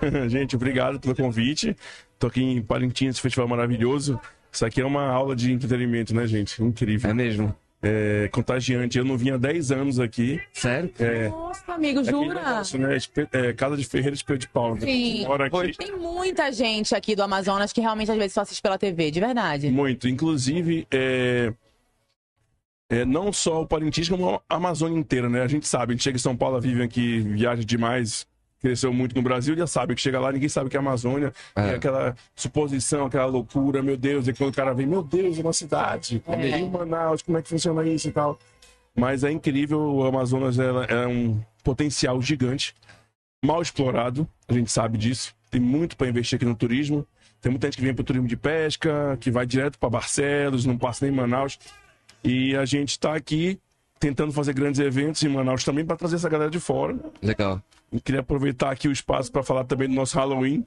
Gente, obrigado pelo convite. Tô aqui em Parintins, esse festival maravilhoso. Isso aqui é uma aula de entretenimento, né, gente? Incrível. É mesmo? É contagiante. Eu não vim há 10 anos aqui. Sério? É, Nossa, amigo, aquele jura? negócio, né? É, Casa de Ferreira Espelho de Pau. né? Sim. Moro aqui. Tem muita gente aqui do Amazonas que realmente às vezes só assiste pela TV, de verdade. Muito. Inclusive, é, é, não só o Parintins, como a Amazônia inteira, né? A gente sabe, a gente chega em São Paulo, vive aqui, viaja demais, cresceu muito no Brasil, já sabe que chega lá, ninguém sabe que é a Amazônia, É. tem aquela suposição, aquela loucura, meu Deus, e quando o cara vem, meu Deus, é uma cidade, É. em Manaus, como é que funciona isso e tal. Mas é incrível, o Amazonas ela é um potencial gigante, mal explorado, a gente sabe disso. Tem muito para investir aqui no turismo. Tem muita gente que vem para o turismo de pesca, que vai direto para Barcelos, não passa nem em Manaus. E a gente está aqui tentando fazer grandes eventos em Manaus também para trazer essa galera de fora. Legal. E queria aproveitar aqui o espaço para falar também do nosso Halloween.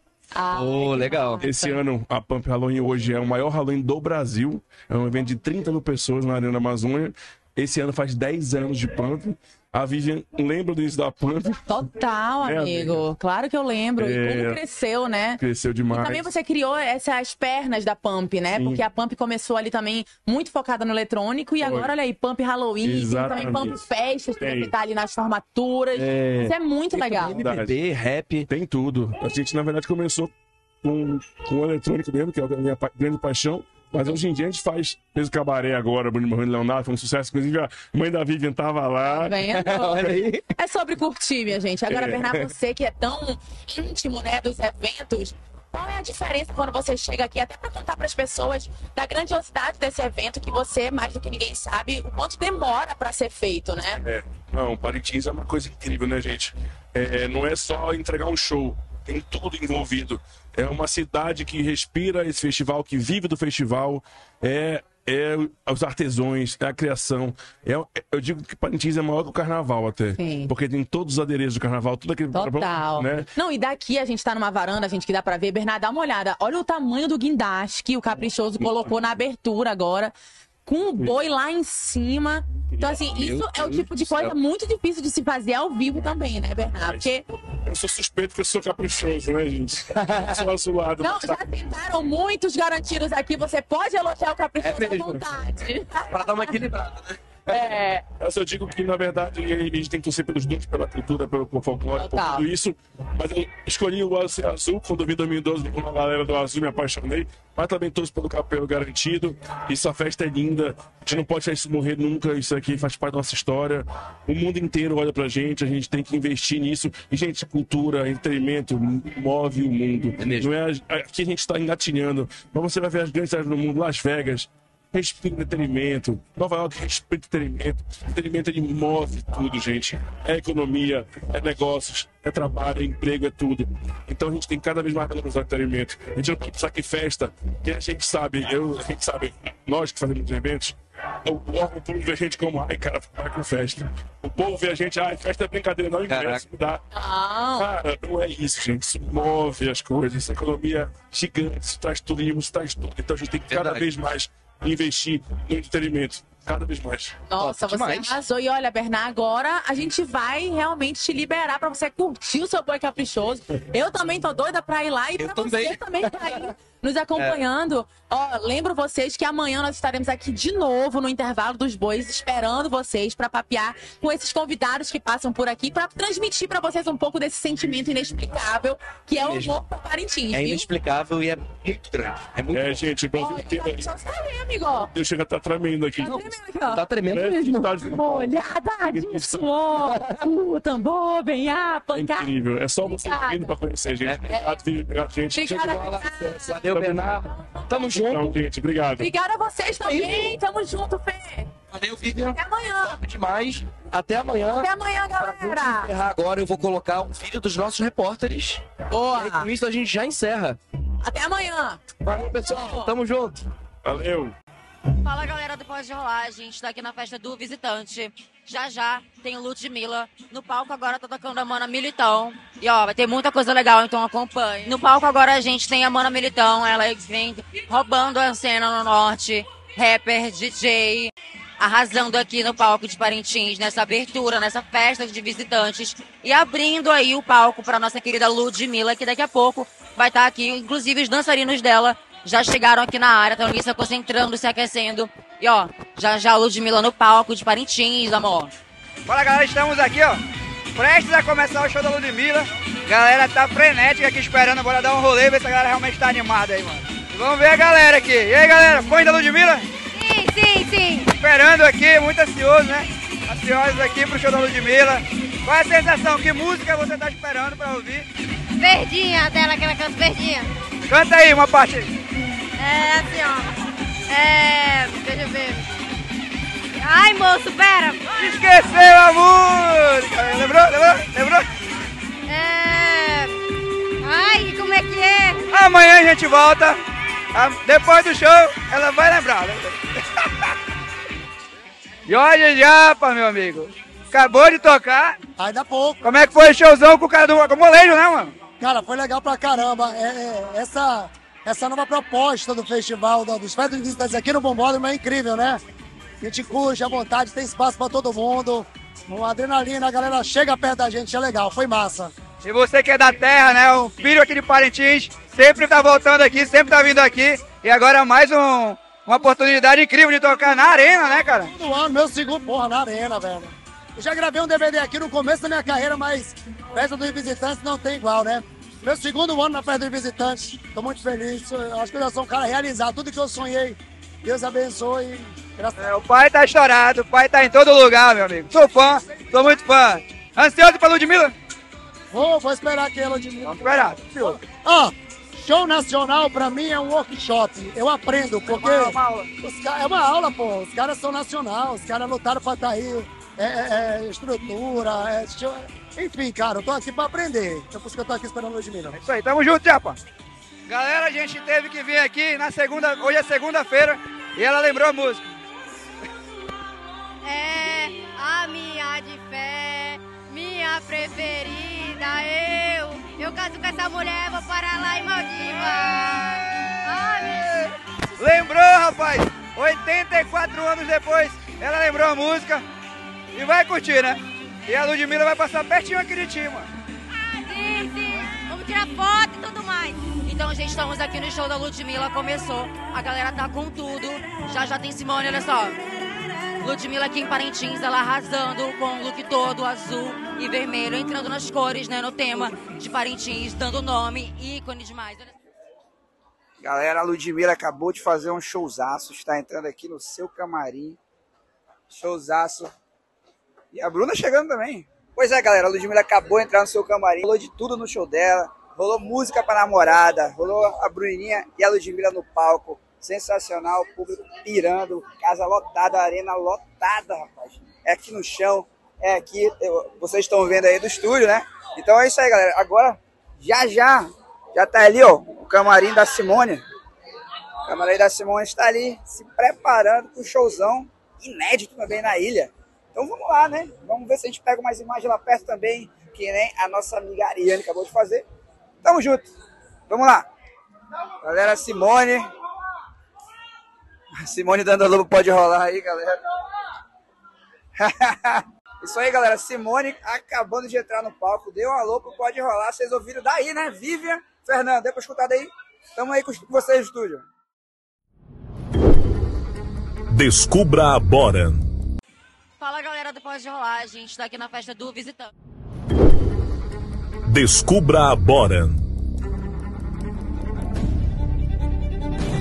Ô, legal. Esse ano, a Pump Halloween hoje é o maior Halloween do Brasil. É um evento de 30 mil pessoas na Arena Amazônia. Esse ano faz 10 anos de Pump. A Vivian lembra do início da Pump, Total, É, amigo. Claro que eu lembro. E É. como cresceu, né? cresceu E demais. também você criou essas pernas da Pump, né? Sim. Porque a Pump começou ali também muito focada no eletrônico. E Foi. agora, olha aí, Pump Halloween, tem também Exatamente. Pump Festas, que Tem. você tá ali nas formaturas. Isso é muito legal. MPB, rap. Tem tudo. A gente, na verdade, começou com, com o eletrônico mesmo, que é a minha pa- grande paixão. Mas hoje em dia a gente faz, fez o cabaré agora, Bruno Morrendo Leonardo, foi um sucesso. Inclusive, a mãe da Vivian tava lá. Olha aí. É sobre curtir, minha gente. Agora, É. Bernardo, você que é tão íntimo, né, dos eventos, qual é a diferença quando você chega aqui, até para contar para as pessoas da grandiosidade desse evento, que você, mais do que ninguém sabe, o quanto demora para ser feito, né? É, não, Parintins é uma coisa incrível, né, gente? É, não é só entregar um show, tem tudo envolvido. É uma cidade que respira esse festival, que vive do festival, é, é os artesãos, é a criação. É, eu digo que Parintins é maior que o carnaval até. Sim. Porque tem todos os adereços do carnaval, tudo aquele. Total. Né? Não, e daqui a gente tá numa varanda, gente, que dá pra ver. Bernardo, dá uma olhada. Olha o tamanho do guindaste que o Caprichoso colocou na abertura agora. Com o boi lá em cima. Então, assim, isso é o Deus tipo de do céu. coisa muito difícil de se fazer ao vivo também, né, Bernardo? Porque Eu sou suspeito que eu sou caprichoso, né, gente? Eu sou azulado. Não, mas já tá- tentaram muitos garantidos aqui. Você pode elogiar o Caprichoso É à vontade. Pra dar uma equilibrada, né? É, Mas eu digo que, na verdade, a gente tem que torcer pelos dois, pela cultura, pelo folclore, por tudo isso. Mas eu escolhi o Azul, azul quando eu vi em 2012 com a galera do Azul, me apaixonei. Mas também torço pelo capelo garantido. Isso, a festa é linda. A gente não pode deixar isso morrer nunca. Isso aqui faz parte da nossa história. O mundo inteiro olha pra gente, a gente tem que investir nisso. E, gente, cultura, entretenimento move o mundo. É mesmo. Não é, aqui a gente tá engatinhando. Mas você vai ver as grandes cidades do mundo, Las Vegas, Respira entretenimento. Nova York respira entretenimento. Entretenimento ele move tudo, gente. É economia, é negócios, é trabalho, é emprego, é tudo. Então a gente tem cada vez mais valorizar o entretenimento. A gente não pensar que festa, que a gente sabe, eu, a gente sabe, nós que fazemos eventos, o, o povo vê a gente como, ai, cara, vai com festa. O povo vê a gente, ai, festa é brincadeira, não ingresso, me dá. não. Cara, não é isso, gente. Isso move as coisas. Essa economia gigante, isso traz turismo, isso traz tudo. Então a gente tem que cada Verdade. vez mais investir no entretenimento. Cada vez mais. Nossa, Top você demais. arrasou. E olha, Bernardo, agora a gente vai realmente te liberar pra você curtir o seu boi caprichoso. Eu também tô doida pra ir lá e Eu pra também. você também tá aí nos acompanhando. Ó, lembro vocês que amanhã nós estaremos aqui de novo no intervalo dos bois, esperando vocês pra papear com esses convidados que passam por aqui pra transmitir pra vocês um pouco desse sentimento inexplicável que é o Mesmo. amor por Parintins, É viu? inexplicável e é muito grande. É muito É, bom. gente, o Brasil inteiro. Tá aí, amigo. ó. Eu chego a estar tremendo aqui. Tá tremendo. Tá tremendo Parece mesmo. que tá de- Molhada de suor, o tambor, vem a É pancada. incrível. É só você vindo pra conhecer, gente. É. Obrigado, Vivi. Obrigado, gente. Obrigada. Valeu, Bernardo. Tamo junto. Então, gente, obrigado. Obrigada a vocês também. Tamo junto, Fê. Valeu, Vivian. Até amanhã. Top demais. Até amanhã. Até amanhã, Pra galera. encerrar agora, eu vou colocar um vídeo dos nossos repórteres. E aí, Boa. com isso, a gente já encerra. Até amanhã. Valeu, pessoal. Tamo junto. Valeu. Fala galera do Pode Rolar, gente tá aqui na festa do visitante. Já já tem Ludmilla. No palco agora tá tocando a Mana Militão. E ó, vai ter muita coisa legal, então acompanhe. No palco agora a gente tem a Mana Militão, ela vem roubando a cena no norte. Rapper, DJ, arrasando aqui no palco de Parintins, nessa abertura, nessa festa de visitantes. E abrindo aí o palco pra nossa querida Ludmilla, que daqui a pouco vai estar aqui, inclusive os dançarinos dela já chegaram aqui na área, estão ali se concentrando, se aquecendo. E ó, já já a Ludmilla no palco de Parintins, amor. Fala galera, estamos aqui ó, prestes a começar o show da Ludmilla. Galera tá frenética aqui esperando, bora dar um rolê, ver se a galera realmente tá animada aí, mano. E vamos ver a galera aqui. E aí galera, fãs da Ludmilla? Sim, sim, sim. Esperando aqui, muito ansioso, né? Ansiosos aqui pro show da Ludmilla. Qual é a sensação? Que música você tá esperando pra ouvir? Verdinha dela, que ela canta verdinha. Canta aí uma parte aí. É assim, ó. É. Deixa eu ver. Ai, moço, pera. Esqueceu a música! Lembrou? Lembrou? Lembrou? É. Ai, como é que é? Amanhã a gente volta. Depois do show, ela vai lembrar. Jorge Japa, meu amigo. Acabou de tocar. Ainda pouco. Como é que foi o showzão com o cara do com o molejo, né, mano? Cara, foi legal pra caramba. É, é, essa, essa nova proposta do festival, do- dos festas de visitantes aqui no Bombódromo é incrível, né? A gente curte à vontade, tem espaço pra todo mundo. Uma adrenalina, a galera chega perto da gente, é legal, foi massa. E você que é da terra, né? Um filho aqui de Parintins, sempre tá voltando aqui, sempre tá vindo aqui. E agora mais um, uma oportunidade incrível de tocar na arena, né, cara? Todo ano, meu segundo, porra, na arena, velho. Eu já gravei um DVD aqui no começo da minha carreira, mas Festa dos Visitantes não tem igual, né? Meu segundo ano na Festa dos Visitantes, tô muito feliz. Eu Acho que eu já sou um cara realizado. Tudo que eu sonhei, Deus abençoe. É, o pai tá estourado, o pai tá em todo lugar, meu amigo. Sou fã, sou muito fã. Ansioso pra Ludmilla? Vou, vou esperar que ela mim. Vamos esperar. Ó, show nacional pra mim é um workshop. Eu aprendo, porque. Uma- uma aula. os é uma aula, pô. Os caras são nacional, os caras lutaram pra estar aí. É, é- é estrutura, é. Enfim, cara, eu tô aqui pra aprender. É por isso que eu tô aqui esperando o Ludmilla. Isso aí, tamo junto, Japa. Galera, a gente teve que vir aqui na segunda. Hoje é segunda-feira e ela lembrou a música. É a minha de fé, minha preferida. Eu, eu caso com essa mulher, vou parar lá em Maldiva. Ai, meu... Lembrou, rapaz? 84 anos depois, ela lembrou a música e vai curtir, né? E a Ludmilla vai passar pertinho aqui de ti, mano. Sim, sim. Vamos tirar foto e tudo mais. Então, gente, estamos aqui no show da Ludmilla, começou. A galera tá com tudo. Já já tem Simone, olha só. Ludmilla aqui em Parintins, ela arrasando com o look todo azul e vermelho, entrando nas cores, né, no tema de Parintins, dando nome, ícone demais. Olha Galera, a Ludmilla acabou de fazer um showzaço, está entrando aqui no seu camarim. Showzaço. E a Bruna chegando também. Pois é, galera, a Ludmilla acabou de entrar no seu camarim, rolou de tudo no show dela, rolou música pra namorada, rolou a Bruninha e a Ludmilla no palco. Sensacional, público pirando, casa lotada, arena lotada, rapaz. É aqui no chão, é aqui, eu- vocês estão vendo aí do estúdio, né? Então é isso aí, galera. Agora, já já, já tá ali, ó, o camarim da Simone. O camarim da Simone está ali se preparando para o showzão inédito também na ilha. Então vamos lá, né? Vamos ver se a gente pega umas imagens lá perto também, que nem a nossa amiga Ariane acabou de fazer. Tamo junto. Vamos lá. Galera, Simone. Simone dando lobo pode rolar aí, galera. Isso aí, galera. Simone acabando de entrar no palco. Deu um alô Pode Rolar. Vocês ouviram daí, né? Vivian, Fernando, deu pra escutar daí? Tamo aí com com vocês no estúdio. Descubra a Boran. Fala, galera do Pode Rolar, a gente tá aqui na festa do Visitante. Descubra a Boran.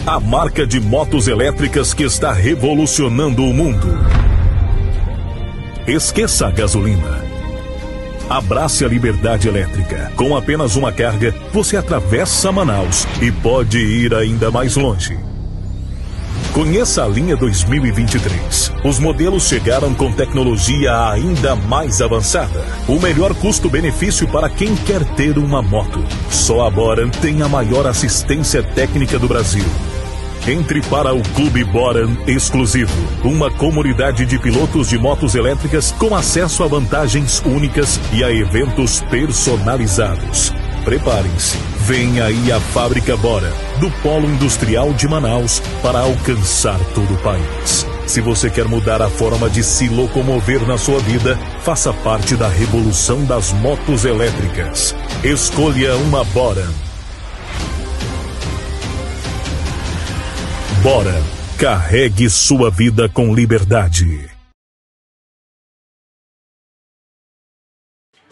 A marca de motos elétricas que está revolucionando o mundo. Esqueça a gasolina. Abrace a liberdade elétrica. Com apenas uma carga, você atravessa Manaus e pode ir ainda mais longe. Conheça a linha 2023. Os modelos chegaram com tecnologia ainda mais avançada. O melhor custo-benefício para quem quer ter uma moto. Só a Boran tem a maior assistência técnica do Brasil. Entre para o Clube Boran Exclusivo, uma comunidade de pilotos de motos elétricas com acesso a vantagens únicas e a eventos personalizados. Preparem-se, vem aí a Fábrica Bora, do Polo Industrial de Manaus, para alcançar todo o país. Se você quer mudar a forma de se locomover na sua vida, faça parte da revolução das motos elétricas. Escolha uma Bora. Bora, carregue sua vida com liberdade.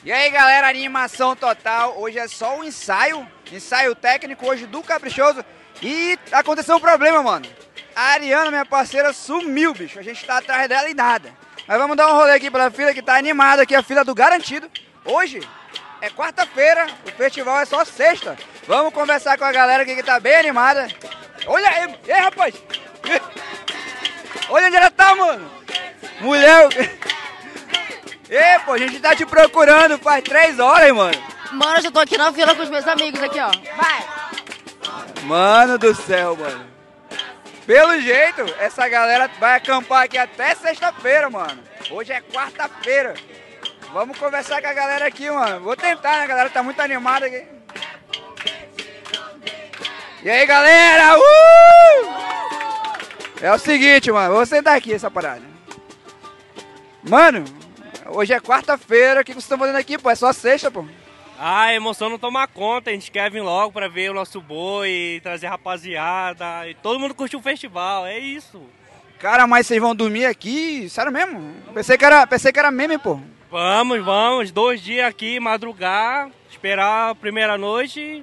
E aí, galera, animação total. Hoje é só um ensaio, ensaio técnico hoje do Caprichoso. E aconteceu um problema, mano. A Ariana, minha parceira, sumiu, bicho. A gente tá atrás dela e nada. Mas vamos dar um rolê aqui pela fila que tá animada aqui, a fila do Garantido. Hoje é quarta-feira, o festival é só sexta. Vamos conversar com a galera aqui que tá bem animada. Olha aí, ei, rapaz! Olha onde ela tá, mano! Mulher! Ei, pô, a gente tá te procurando faz três horas, mano. Mano, eu já tô aqui na fila com os meus amigos aqui, ó. Vai! Mano do céu, mano. Pelo jeito, essa galera vai acampar aqui até sexta-feira, mano. Hoje é quarta-feira. Vamos conversar com a galera aqui, mano. Vou tentar, né? A galera tá muito animada aqui. E aí, galera? Uh! É o seguinte, mano. Vou sentar aqui essa parada. Mano, hoje é quarta-feira. O que vocês estão fazendo aqui, pô? É só sexta, pô. Ah, a emoção não toma conta, a gente quer vir logo pra ver o nosso boi, trazer rapaziada, e todo mundo curtir o festival, é isso. Cara, mas vocês vão dormir aqui? Sério mesmo? Pensei que era, pensei que era meme, pô. Vamos, vamos, dois dias aqui, madrugar, esperar a primeira noite,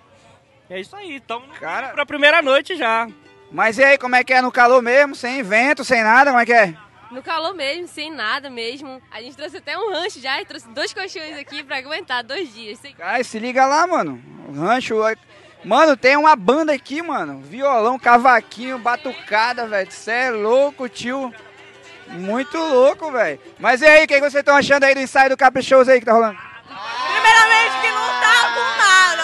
é isso aí, estamos Cara... pra primeira noite já. Mas e aí, como é que é no calor mesmo, sem vento, sem nada, como é que é? No calor mesmo, sem nada mesmo. A gente trouxe até um rancho já, e trouxe dois colchões aqui pra aguentar dois dias. Sem... Cara, se liga lá, mano. O rancho. é- Mano, tem uma banda aqui, mano. Violão, cavaquinho, batucada, velho. Cê é louco, tio. Muito louco, velho. Mas e aí, o que vocês estão achando aí do ensaio do Caprichoso aí que tá rolando? Primeiramente que não tá com nada,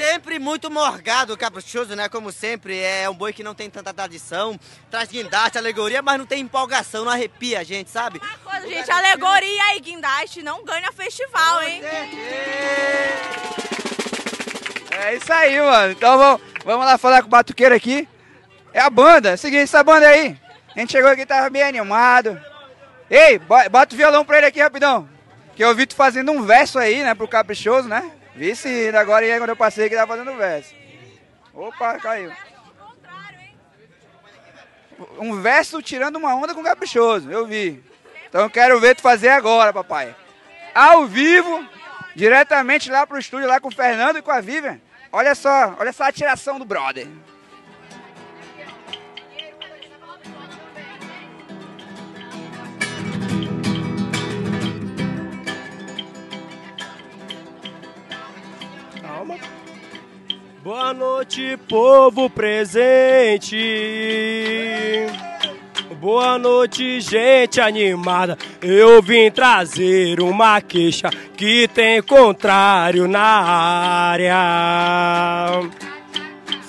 sempre, muito morgado, caprichoso, né? Como sempre, é um boi que não tem tanta tradição, traz guindaste, alegoria, mas não tem empolgação, não arrepia a gente, sabe? Coisa, gente, alegoria e guindaste não ganha festival, hein? É isso aí, mano. Então vamos, vamos lá falar com o batuqueiro aqui. É a banda. É o seguinte, essa banda aí. A gente chegou aqui, tava bem animado. Ei, bo- bota o violão pra ele aqui rapidão. Que eu vi tu fazendo um verso aí, né, pro Caprichoso, né? Vi sim, agora aí quando eu passei que tava fazendo verso. Opa, caiu. Um verso tirando uma onda com o Caprichoso, eu vi. Então eu quero ver tu fazer agora, papai. Ao vivo, diretamente lá pro estúdio, lá com o Fernando e com a Vivian. Olha só, olha só a tiração do brother. Boa noite, povo presente. Boa noite, gente animada. Eu vim trazer uma queixa que tem contrário na área.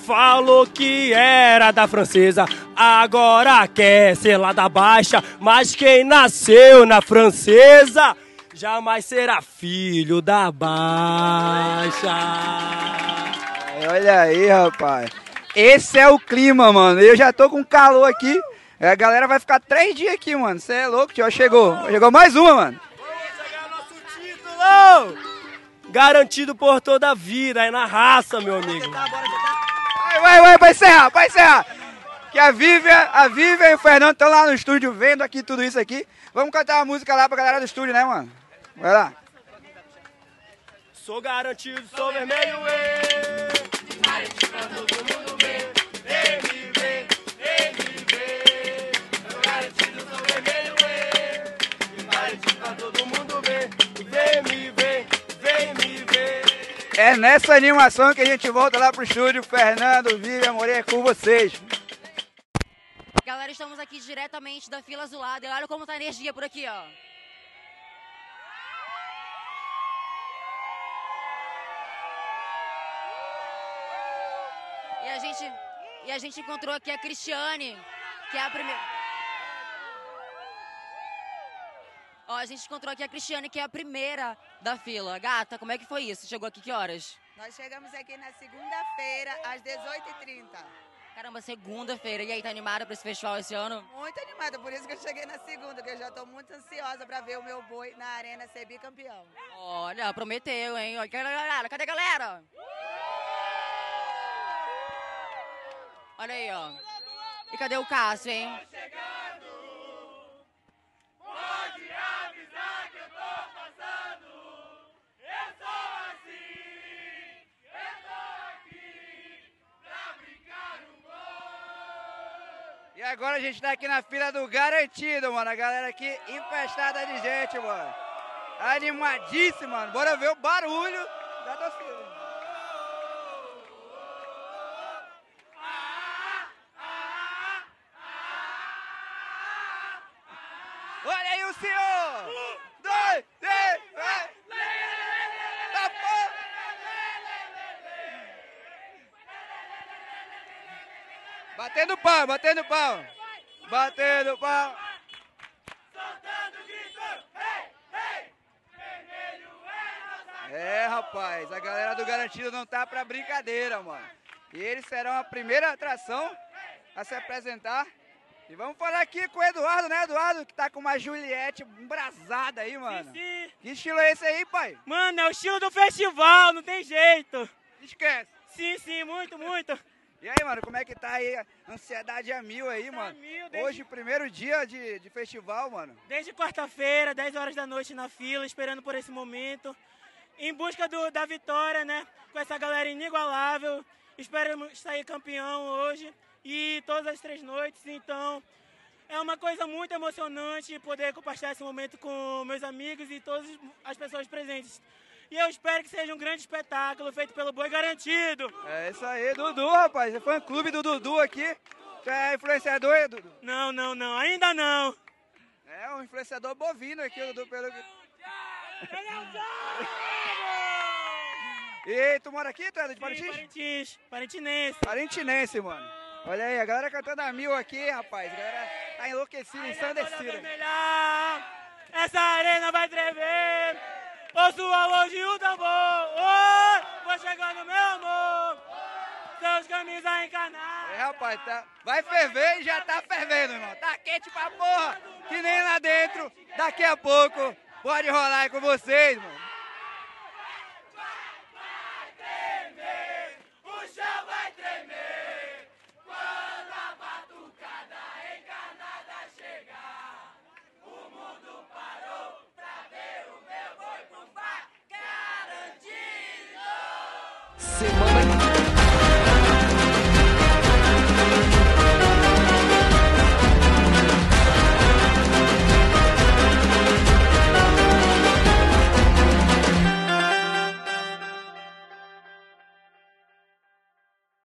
Falou que era da francesa, agora quer ser lá da baixa. Mas quem nasceu na francesa jamais será filho da baixa. Olha aí, rapaz. Esse é o clima, mano. Eu já tô com calor aqui. A galera vai ficar três dias aqui, mano. Você é louco, tio. Chegou. Chegou mais uma, mano. Título! Garantido por toda a vida, é na raça, meu amigo. Vai, vai, vai, vai encerrar, vai encerrar. Que a Vivian, a Vivian e o Fernando estão lá no estúdio vendo aqui tudo isso aqui. Vamos cantar uma música lá pra galera do estúdio, né, mano? Vai lá. Sou garantido, sou vermelho, ê. É nessa animação que a gente volta lá pro estúdio. Fernando, Vivian, Moreira, é com vocês. Galera, estamos aqui diretamente da fila azulada. E olha como tá a energia por aqui, ó. A gente, e a gente encontrou aqui a Cristiane, que é a primeira. Ó, a gente encontrou aqui a Cristiane, que é a primeira da fila. Gata, como é que foi isso? Chegou aqui que horas? Nós chegamos aqui na segunda-feira, às 18h30. Caramba, segunda-feira. E aí, tá animada pra esse festival esse ano? Muito animada, por isso que eu cheguei na segunda, que eu já estou muito ansiosa para ver o meu boi na arena ser bicampeão. Olha, prometeu, hein? Olha, cadê a galera? Cadê a galera? Olha aí, ó. E cadê o Cássio, hein? E E agora a gente tá aqui na fila do Garantido, mano. A galera aqui empestada de gente, mano. Animadíssima, mano. Bora ver o barulho da torcida. Olha aí o senhor! Um, dois, três, vai! Tá bom! Batendo pau, batendo pau! Batendo pau! É, rapaz, a galera do Garantido não tá pra brincadeira, mano. E eles serão a primeira atração a se apresentar. E vamos falar aqui com o Eduardo, né, Eduardo? Que tá com uma Juliette embrasada aí, mano. sim. Que estilo é esse aí, pai? Mano, é o estilo do festival, não tem jeito. Esquece. Sim, sim, muito, muito. E aí, mano, como é que tá aí? A ansiedade a mil aí, mano. mil desde- Hoje, primeiro dia de, de festival, mano. Desde quarta-feira, 10 horas da noite na fila, esperando por esse momento. Em busca do- da vitória, né? Com essa galera inigualável. Esperamos sair campeão hoje e todas as três noites. Então, é uma coisa muito emocionante poder compartilhar esse momento com meus amigos e todas as pessoas presentes. E eu espero que seja um grande espetáculo feito pelo Boi Garantido. É isso aí, Dudu, rapaz. É fã clube do Dudu aqui. Tu é influenciador, é, Dudu? Não, não, não. Ainda não. É um influenciador bovino aqui, o Dudu, pelo que... E tu mora aqui, tu é de Parintins? Parintins, parintinense. Parintinense, mano. Olha aí, a galera cantando a mil aqui, rapaz. A galera tá enlouquecida, ensandecida. Essa arena vai tremer. Ouço o alô de um tambor. Oi, vou chegando, meu amor. Seus camisas encanadas. É, rapaz, tá... vai ferver e já tá fervendo, irmão. Tá quente pra porra, que nem lá dentro. Daqui a pouco pode rolar aí com vocês, mano. Semana